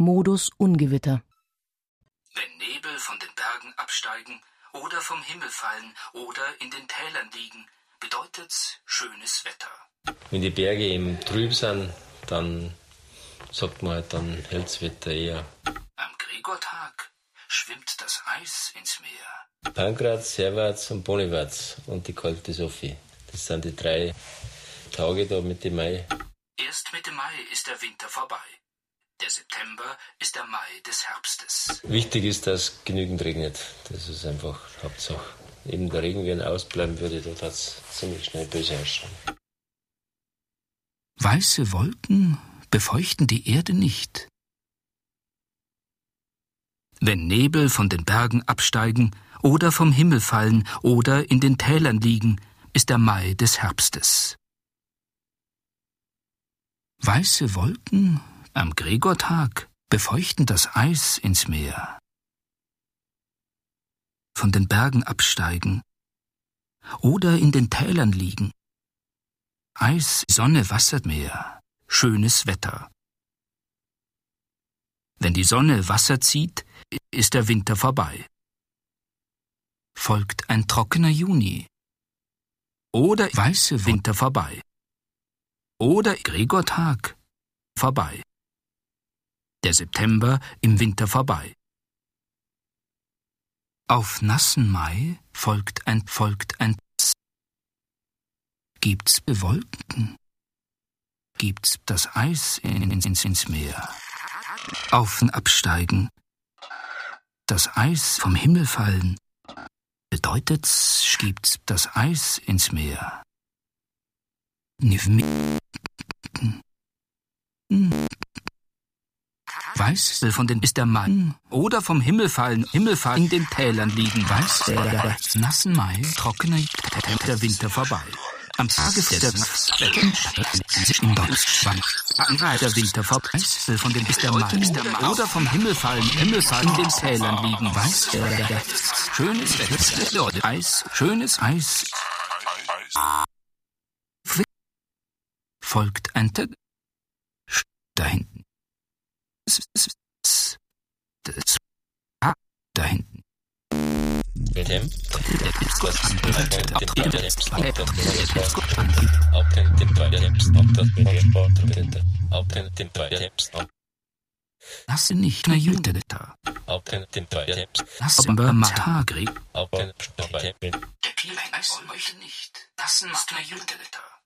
Modus Ungewitter. Wenn Nebel von den Bergen absteigen oder vom Himmel fallen oder in den Tälern liegen, bedeutet's schönes Wetter. Wenn die Berge eben trüb sind, dann sagt man halt, dann hellt's Wetter eher. Am Gregortag schwimmt das Eis ins Meer. Pankraz, Servaz und Bonivaz und die kalte Sophie. Das sind die drei Tage da Mitte Mai. Erst Mitte Mai ist der Winter vorbei. Der September ist der Mai des Herbstes. Wichtig ist, dass genügend regnet. Das ist einfach Hauptsache. Eben der Regen, wenn er ausbleiben würde, dort hat es ziemlich schnell böse ausschauen. Weiße Wolken befeuchten die Erde nicht. Wenn Nebel von den Bergen absteigen oder vom Himmel fallen oder in den Tälern liegen, ist der Mai des Herbstes. Weiße Wolken am Gregortag befeuchten das Eis ins Meer. Von den Bergen absteigen oder in den Tälern liegen. Eis, Sonne, Wassermeer, schönes Wetter. Wenn die Sonne Wasser zieht, ist der Winter vorbei. Folgt ein trockener Juni. Oder weiße Winter vorbei. Oder Gregortag vorbei. Der September im Winter vorbei. Auf nassen Mai folgt ein folgt ein. Gibt's Bewolken? Gibt's das Eis in, in, ins, ins Meer? Auf und absteigen. Das Eis vom Himmel fallen. Bedeutet's, gibt's das Eis ins Meer. Nivmi. Weiß von den ist der Mann oder vom Himmel fallen, Himmel fallen in den Tälern liegen, weiß der nassen Mai, trockener der Winter vorbei. Am Tage der. Der Winter vorbei, von den ist der Mai oder vom Himmel fallen, Himmel fallen in den Tälern liegen, weiß der schönes Eis, schönes Eis. Folgt ein Tag da Lass sie nicht mehr Jüte da. Lass aber Matagri. Möchte nicht. Lass nicht mehr Jüte da.